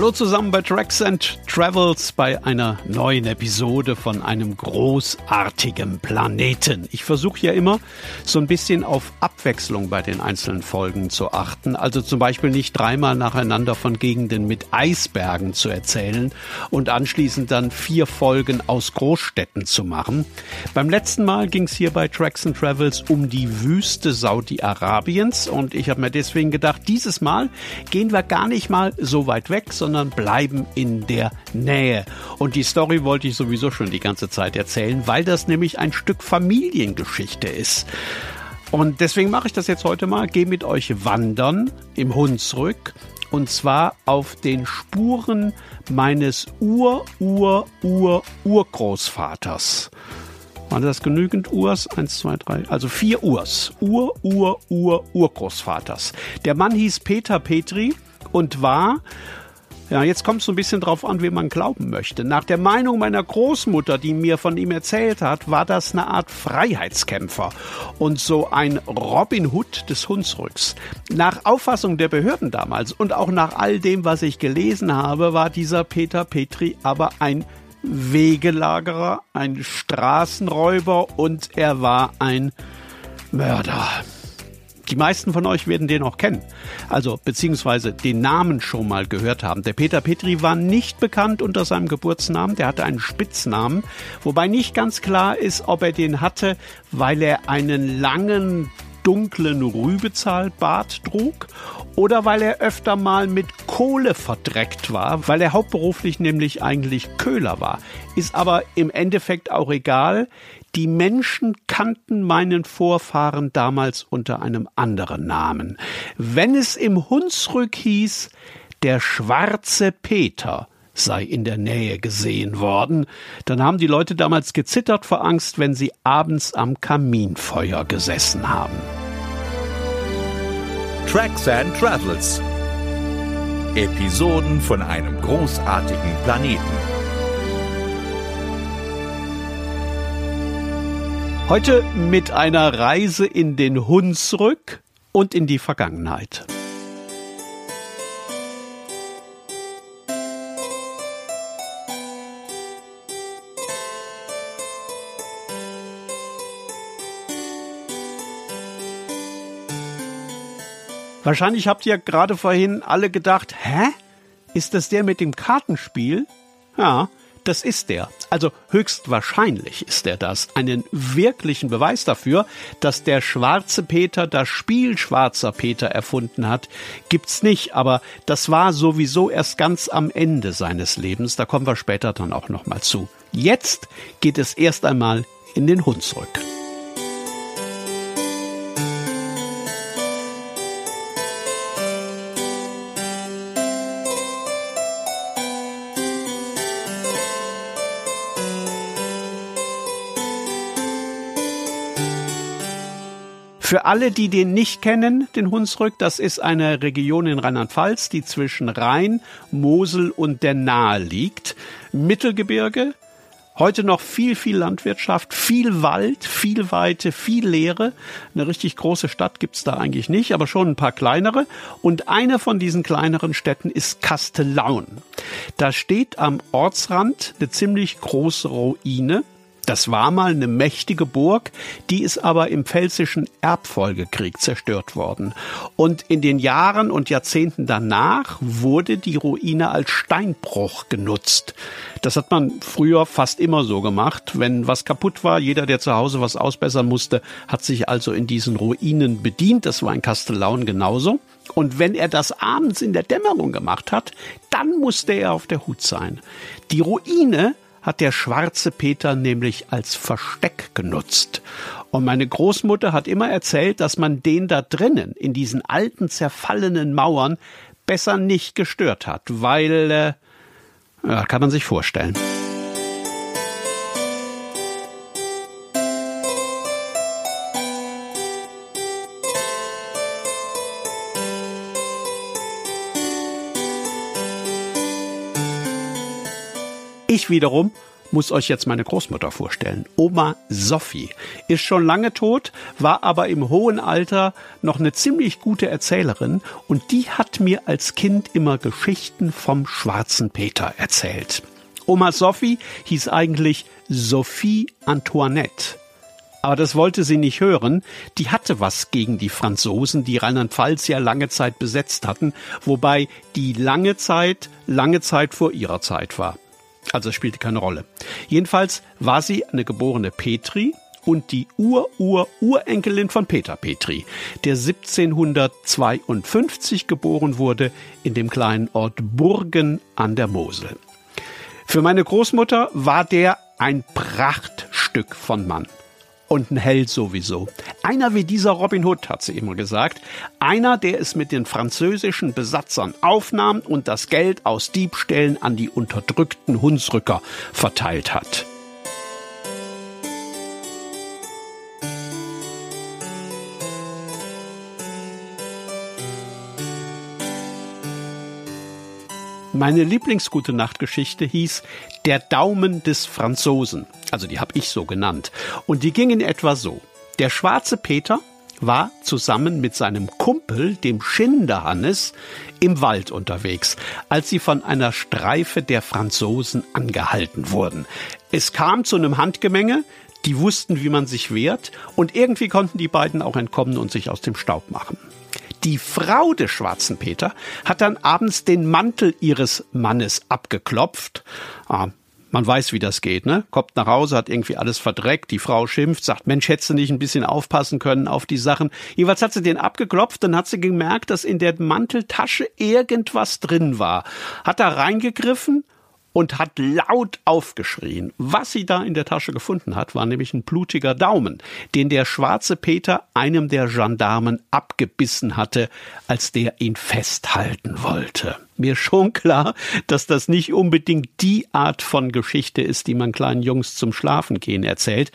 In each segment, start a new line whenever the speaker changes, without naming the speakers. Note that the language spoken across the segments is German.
Hallo zusammen bei Tracks and Travels bei einer neuen Episode von einem großartigen Planeten. Ich versuche ja immer so ein bisschen auf Abwechslung bei den einzelnen Folgen zu achten. Also zum Beispiel nicht dreimal nacheinander von Gegenden mit Eisbergen zu erzählen und anschließend dann vier Folgen aus Großstädten zu machen. Beim letzten Mal ging es hier bei Tracks and Travels um die Wüste Saudi-Arabiens und ich habe mir deswegen gedacht, dieses Mal gehen wir gar nicht mal so weit weg, sondern bleiben in der Nähe. Und die Story wollte ich sowieso schon die ganze Zeit erzählen, weil das nämlich ein Stück Familiengeschichte ist. Und deswegen mache ich das jetzt heute mal. Gehe mit euch wandern im Hunsrück und zwar auf den Spuren meines Ur-Ur-Ur-Urgroßvaters. Waren das genügend Urs? Eins, zwei, drei. Also vier Urs. Ur, Ur, Ur, Urgroßvaters. Der Mann hieß Peter Petri und war ja, jetzt kommt es so ein bisschen drauf an, wie man glauben möchte. Nach der Meinung meiner Großmutter, die mir von ihm erzählt hat, war das eine Art Freiheitskämpfer und so ein Robin Hood des Hunsrücks. Nach Auffassung der Behörden damals und auch nach all dem, was ich gelesen habe, war dieser Peter Petri aber ein Wegelagerer, ein Straßenräuber und er war ein Mörder. Die meisten von euch werden den auch kennen, also beziehungsweise den Namen schon mal gehört haben. Der Peter Petri war nicht bekannt unter seinem Geburtsnamen, der hatte einen Spitznamen, wobei nicht ganz klar ist, ob er den hatte, weil er einen langen dunklen Rübezahlbart trug oder weil er öfter mal mit Kohle verdreckt war, weil er hauptberuflich nämlich eigentlich Köhler war. Ist aber im Endeffekt auch egal. Die Menschen kannten meinen Vorfahren damals unter einem anderen Namen. Wenn es im Hunsrück hieß, der schwarze Peter sei in der Nähe gesehen worden, dann haben die Leute damals gezittert vor Angst, wenn sie abends am Kaminfeuer gesessen haben.
Tracks and Travels Episoden von einem großartigen Planeten.
Heute mit einer Reise in den Hunsrück und in die Vergangenheit. Wahrscheinlich habt ihr gerade vorhin alle gedacht, hä? Ist das der mit dem Kartenspiel? Ja, das ist der. Also höchstwahrscheinlich ist er das. Einen wirklichen Beweis dafür, dass der schwarze Peter das Spiel Schwarzer Peter erfunden hat, gibt's nicht. Aber das war sowieso erst ganz am Ende seines Lebens. Da kommen wir später dann auch nochmal zu. Jetzt geht es erst einmal in den Hunsrück. Für alle, die den nicht kennen, den Hunsrück, das ist eine Region in Rheinland-Pfalz, die zwischen Rhein, Mosel und der Nahe liegt. Mittelgebirge, Heute noch viel, viel Landwirtschaft, viel Wald, viel Weite, viel Leere. Eine richtig große Stadt gibt's da eigentlich nicht, aber schon ein paar kleinere. Und eine von diesen kleineren Städten ist Kastellaun. Da steht am Ortsrand eine ziemlich große Ruine. Das war mal eine mächtige Burg, die ist aber im Pfälzischen Erbfolgekrieg zerstört worden. Und in den Jahren und Jahrzehnten danach wurde die Ruine als Steinbruch genutzt. Das hat man früher fast immer so gemacht. Wenn was kaputt war, jeder, der zu Hause was ausbessern musste, hat sich also in diesen Ruinen bedient. Das war in Kastellaun genauso. Und wenn er das abends in der Dämmerung gemacht hat, dann musste er auf der Hut sein. Die Ruine hat der schwarze Peter nämlich als Versteck genutzt. Und meine Großmutter hat immer erzählt, dass man den da drinnen, in diesen alten zerfallenen Mauern, besser nicht gestört hat, weil, äh, kann man sich vorstellen. Ich wiederum muss euch jetzt meine Großmutter vorstellen. Oma Sophie ist schon lange tot, war aber im hohen Alter noch eine ziemlich gute Erzählerin und die hat mir als Kind immer Geschichten vom schwarzen Peter erzählt. Oma Sophie hieß eigentlich Sophie Antoinette. Aber das wollte sie nicht hören. Die hatte was gegen die Franzosen, die Rheinland-Pfalz ja lange Zeit besetzt hatten, wobei die lange Zeit, lange Zeit vor ihrer Zeit war. Also es spielte keine Rolle. Jedenfalls war sie eine geborene Petri und die Ur-Ur-Urenkelin von Peter Petri, der 1752 geboren wurde in dem kleinen Ort Burgen an der Mosel. Für meine Großmutter war der ein Prachtstück von Mann und ein Held sowieso. Einer wie dieser Robin Hood, hat sie immer gesagt. Einer, der es mit den französischen Besatzern aufnahm und das Geld aus Diebstählen an die unterdrückten Hunsrücker verteilt hat. Meine Lieblingsgute Nachtgeschichte hieß Der Daumen des Franzosen. Also die habe ich so genannt. Und die ging in etwa so. Der schwarze Peter war zusammen mit seinem Kumpel, dem Schinderhannes, im Wald unterwegs, als sie von einer Streife der Franzosen angehalten wurden. Es kam zu einem Handgemenge, die wussten, wie man sich wehrt, und irgendwie konnten die beiden auch entkommen und sich aus dem Staub machen. Die Frau des schwarzen Peter hat dann abends den Mantel ihres Mannes abgeklopft. Ah, man weiß, wie das geht, ne? Kommt nach Hause, hat irgendwie alles verdreckt, die Frau schimpft, sagt, Mensch, hättest du nicht ein bisschen aufpassen können auf die Sachen. Jeweils hat sie den abgeklopft, dann hat sie gemerkt, dass in der Manteltasche irgendwas drin war. Hat da reingegriffen und hat laut aufgeschrien. Was sie da in der Tasche gefunden hat, war nämlich ein blutiger Daumen, den der schwarze Peter einem der Gendarmen abgebissen hatte, als der ihn festhalten wollte. Mir schon klar, dass das nicht unbedingt die Art von Geschichte ist, die man kleinen Jungs zum Schlafengehen erzählt,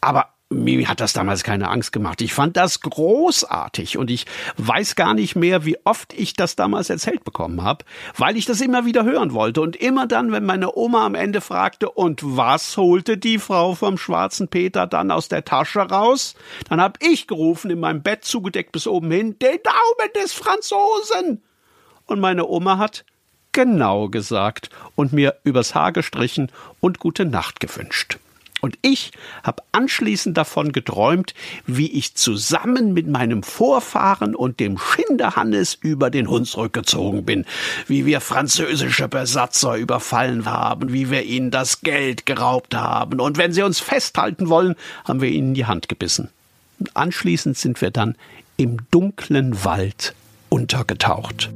aber mir hat das damals keine Angst gemacht. Ich fand das großartig und ich weiß gar nicht mehr, wie oft ich das damals erzählt bekommen habe, weil ich das immer wieder hören wollte. Und immer dann, wenn meine Oma am Ende fragte, und was holte die Frau vom schwarzen Peter dann aus der Tasche raus? Dann hab ich gerufen, in meinem Bett zugedeckt bis oben hin, den Daumen des Franzosen! Und meine Oma hat genau gesagt und mir übers Haar gestrichen und gute Nacht gewünscht. Und ich habe anschließend davon geträumt, wie ich zusammen mit meinem Vorfahren und dem Schinderhannes über den Hunsrück gezogen bin, wie wir französische Besatzer überfallen haben, wie wir ihnen das Geld geraubt haben, und wenn sie uns festhalten wollen, haben wir ihnen die Hand gebissen. Und anschließend sind wir dann im dunklen Wald untergetaucht.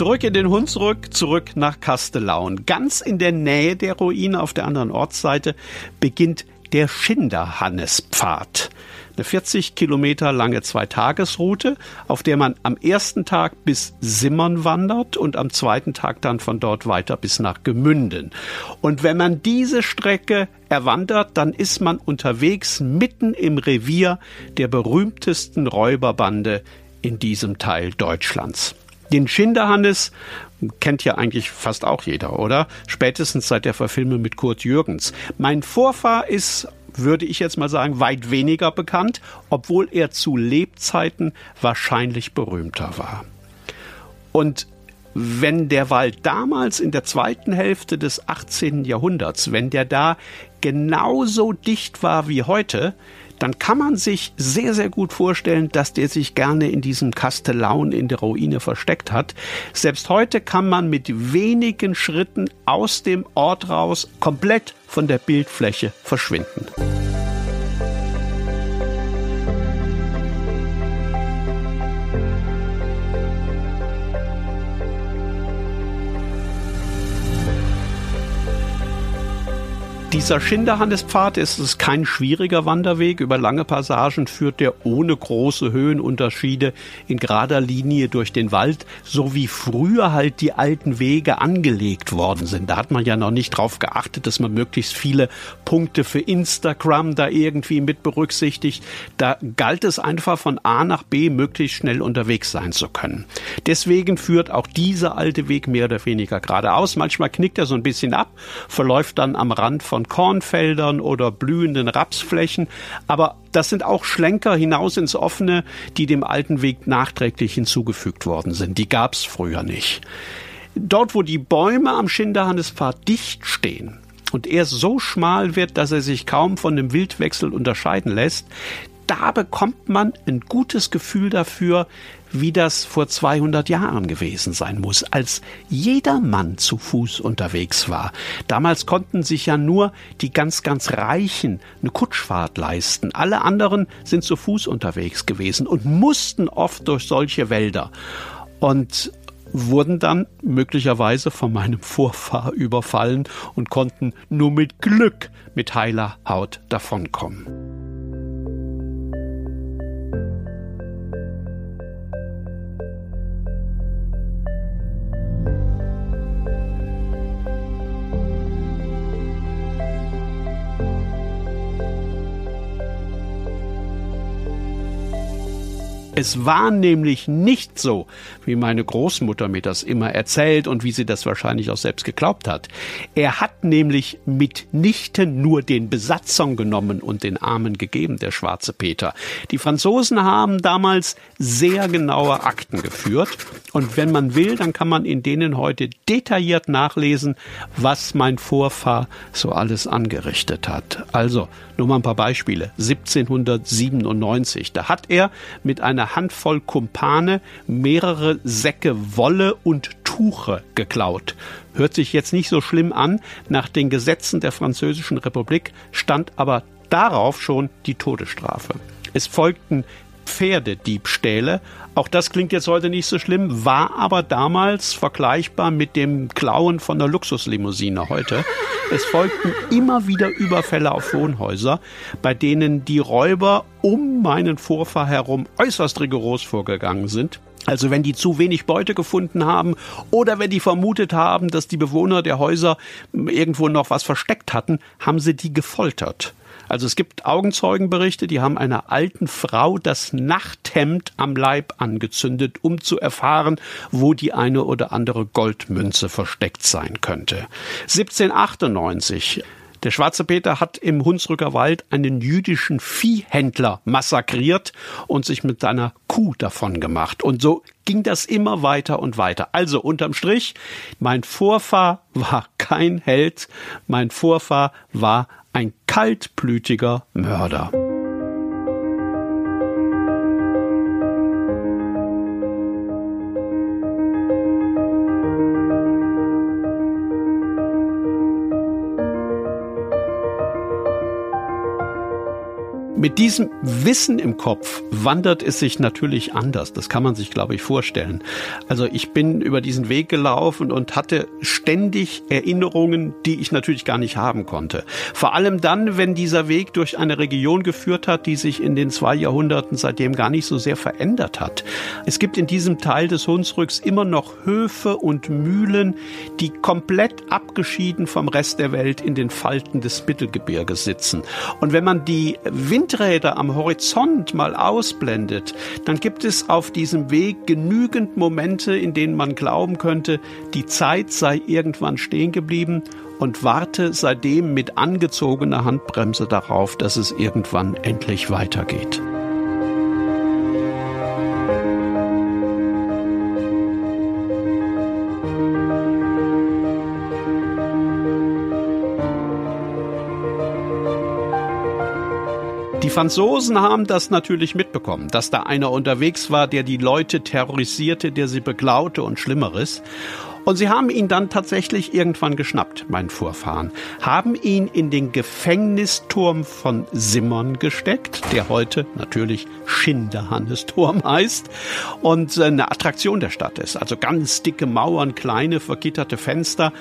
Zurück in den Hunsrück, zurück nach Kastellaun. Ganz in der Nähe der Ruine auf der anderen Ortsseite beginnt der Schinderhannespfad. Eine 40 Kilometer lange Zweitagesroute, auf der man am ersten Tag bis Simmern wandert und am zweiten Tag dann von dort weiter bis nach Gemünden. Und wenn man diese Strecke erwandert, dann ist man unterwegs mitten im Revier der berühmtesten Räuberbande in diesem Teil Deutschlands. Den Schinderhannes kennt ja eigentlich fast auch jeder, oder? Spätestens seit der Verfilmung mit Kurt Jürgens. Mein Vorfahr ist würde ich jetzt mal sagen, weit weniger bekannt, obwohl er zu Lebzeiten wahrscheinlich berühmter war. Und wenn der Wald damals in der zweiten Hälfte des 18. Jahrhunderts, wenn der da genauso dicht war wie heute, dann kann man sich sehr, sehr gut vorstellen, dass der sich gerne in diesem Kastellaun in der Ruine versteckt hat. Selbst heute kann man mit wenigen Schritten aus dem Ort raus komplett von der Bildfläche verschwinden. Dieser Schinderhannespfad ist, ist kein schwieriger Wanderweg. Über lange Passagen führt der ohne große Höhenunterschiede in gerader Linie durch den Wald, so wie früher halt die alten Wege angelegt worden sind. Da hat man ja noch nicht drauf geachtet, dass man möglichst viele Punkte für Instagram da irgendwie mit berücksichtigt. Da galt es einfach von A nach B möglichst schnell unterwegs sein zu können. Deswegen führt auch dieser alte Weg mehr oder weniger geradeaus. Manchmal knickt er so ein bisschen ab, verläuft dann am Rand von Kornfeldern oder blühenden Rapsflächen, aber das sind auch Schlenker hinaus ins Offene, die dem alten Weg nachträglich hinzugefügt worden sind. Die gab es früher nicht. Dort, wo die Bäume am Schinderhannespfad dicht stehen, und er so schmal wird, dass er sich kaum von dem Wildwechsel unterscheiden lässt, da bekommt man ein gutes Gefühl dafür, wie das vor 200 Jahren gewesen sein muss, als jeder Mann zu Fuß unterwegs war. Damals konnten sich ja nur die ganz, ganz Reichen eine Kutschfahrt leisten. Alle anderen sind zu Fuß unterwegs gewesen und mussten oft durch solche Wälder. Und wurden dann möglicherweise von meinem Vorfahr überfallen und konnten nur mit Glück mit heiler Haut davonkommen. Es war nämlich nicht so, wie meine Großmutter mir das immer erzählt und wie sie das wahrscheinlich auch selbst geglaubt hat. Er hat nämlich mitnichten nur den Besatzern genommen und den Armen gegeben, der schwarze Peter. Die Franzosen haben damals sehr genaue Akten geführt und wenn man will, dann kann man in denen heute detailliert nachlesen, was mein Vorfahr so alles angerichtet hat. Also, nur mal ein paar Beispiele. 1797, da hat er mit einer Handvoll Kumpane mehrere Säcke Wolle und Tuche geklaut. Hört sich jetzt nicht so schlimm an. Nach den Gesetzen der Französischen Republik stand aber darauf schon die Todesstrafe. Es folgten Pferdediebstähle. Auch das klingt jetzt heute nicht so schlimm, war aber damals vergleichbar mit dem Klauen von der Luxuslimousine heute. Es folgten immer wieder Überfälle auf Wohnhäuser, bei denen die Räuber um meinen Vorfahr herum äußerst rigoros vorgegangen sind. Also wenn die zu wenig Beute gefunden haben oder wenn die vermutet haben, dass die Bewohner der Häuser irgendwo noch was versteckt hatten, haben sie die gefoltert. Also es gibt Augenzeugenberichte, die haben einer alten Frau das Nachthemd am Leib angezündet, um zu erfahren, wo die eine oder andere Goldmünze versteckt sein könnte. 1798 der schwarze Peter hat im Hunsrücker Wald einen jüdischen Viehhändler massakriert und sich mit seiner Kuh davon gemacht. Und so ging das immer weiter und weiter. Also unterm Strich, mein Vorfahr war kein Held, mein Vorfahr war ein kaltblütiger Mörder. Mit diesem Wissen im Kopf wandert es sich natürlich anders. Das kann man sich, glaube ich, vorstellen. Also ich bin über diesen Weg gelaufen und hatte ständig Erinnerungen, die ich natürlich gar nicht haben konnte. Vor allem dann, wenn dieser Weg durch eine Region geführt hat, die sich in den zwei Jahrhunderten seitdem gar nicht so sehr verändert hat. Es gibt in diesem Teil des Hunsrücks immer noch Höfe und Mühlen, die komplett abgeschieden vom Rest der Welt in den Falten des Mittelgebirges sitzen. Und wenn man die Wind Windräder am Horizont mal ausblendet, dann gibt es auf diesem Weg genügend Momente, in denen man glauben könnte, die Zeit sei irgendwann stehen geblieben und warte seitdem mit angezogener Handbremse darauf, dass es irgendwann endlich weitergeht. Die Franzosen haben das natürlich mitbekommen, dass da einer unterwegs war, der die Leute terrorisierte, der sie beklaute und Schlimmeres. Und sie haben ihn dann tatsächlich irgendwann geschnappt, mein Vorfahren, haben ihn in den Gefängnisturm von Simmern gesteckt, der heute natürlich Schinderhannesturm heißt und eine Attraktion der Stadt ist. Also ganz dicke Mauern, kleine vergitterte Fenster,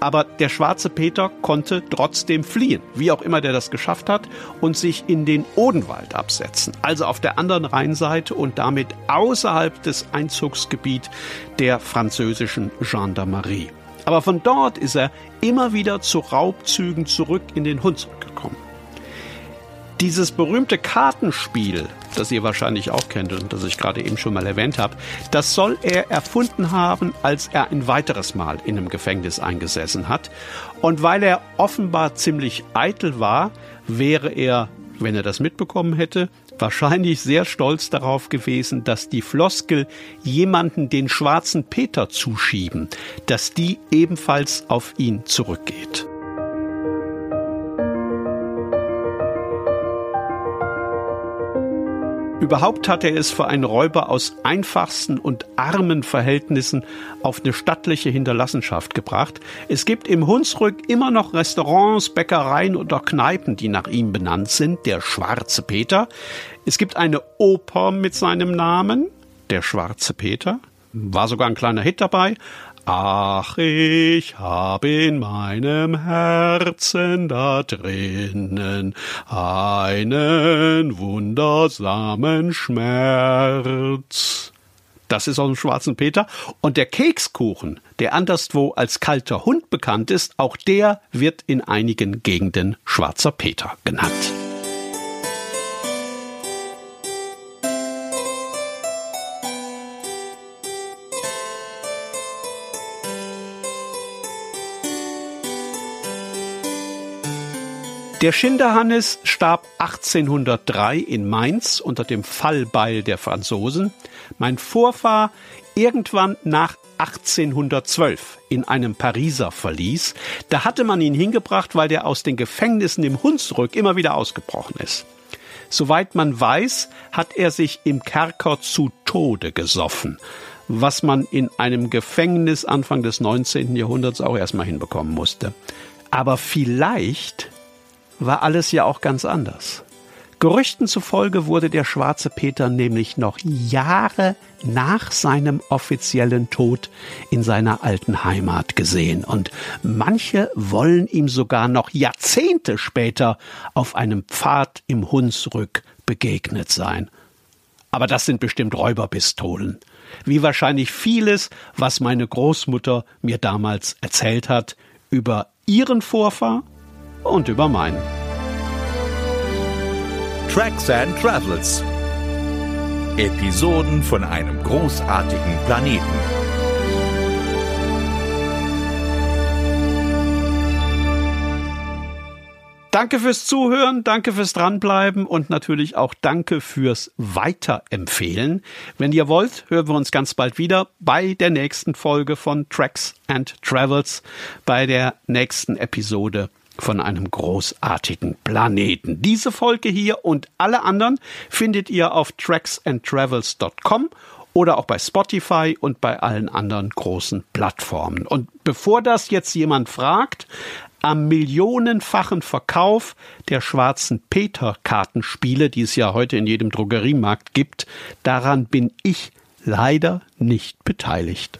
Aber der schwarze Peter konnte trotzdem fliehen, wie auch immer der das geschafft hat, und sich in den Odenwald absetzen, also auf der anderen Rheinseite und damit außerhalb des Einzugsgebiets der französischen Gendarmerie. Aber von dort ist er immer wieder zu Raubzügen zurück in den Hunsrück gekommen. Dieses berühmte Kartenspiel, das ihr wahrscheinlich auch kennt und das ich gerade eben schon mal erwähnt habe, das soll er erfunden haben, als er ein weiteres Mal in einem Gefängnis eingesessen hat. Und weil er offenbar ziemlich eitel war, wäre er, wenn er das mitbekommen hätte, wahrscheinlich sehr stolz darauf gewesen, dass die Floskel jemanden den schwarzen Peter zuschieben, dass die ebenfalls auf ihn zurückgeht. Überhaupt hat er es für einen Räuber aus einfachsten und armen Verhältnissen auf eine stattliche Hinterlassenschaft gebracht. Es gibt im Hunsrück immer noch Restaurants, Bäckereien oder Kneipen, die nach ihm benannt sind. Der Schwarze Peter. Es gibt eine Oper mit seinem Namen, Der Schwarze Peter. War sogar ein kleiner Hit dabei. Ach, ich hab in meinem Herzen da drinnen einen wundersamen Schmerz. Das ist aus dem Schwarzen Peter. Und der Kekskuchen, der anderswo als kalter Hund bekannt ist, auch der wird in einigen Gegenden Schwarzer Peter genannt. Der Schinderhannes starb 1803 in Mainz unter dem Fallbeil der Franzosen. Mein Vorfahr irgendwann nach 1812 in einem Pariser Verlies. Da hatte man ihn hingebracht, weil der aus den Gefängnissen im Hunsrück immer wieder ausgebrochen ist. Soweit man weiß, hat er sich im Kerker zu Tode gesoffen, was man in einem Gefängnis Anfang des 19. Jahrhunderts auch erstmal hinbekommen musste. Aber vielleicht war alles ja auch ganz anders. Gerüchten zufolge wurde der schwarze Peter nämlich noch Jahre nach seinem offiziellen Tod in seiner alten Heimat gesehen und manche wollen ihm sogar noch Jahrzehnte später auf einem Pfad im Hunsrück begegnet sein. Aber das sind bestimmt Räuberpistolen. Wie wahrscheinlich vieles, was meine Großmutter mir damals erzählt hat über ihren Vorfahr und über meinen.
Tracks and Travels. Episoden von einem großartigen Planeten.
Danke fürs Zuhören, danke fürs Dranbleiben und natürlich auch danke fürs Weiterempfehlen. Wenn ihr wollt, hören wir uns ganz bald wieder bei der nächsten Folge von Tracks and Travels, bei der nächsten Episode von einem großartigen Planeten. Diese Folge hier und alle anderen findet ihr auf tracksandtravels.com oder auch bei Spotify und bei allen anderen großen Plattformen. Und bevor das jetzt jemand fragt, am millionenfachen Verkauf der schwarzen Peter-Kartenspiele, die es ja heute in jedem Drogeriemarkt gibt, daran bin ich leider nicht beteiligt.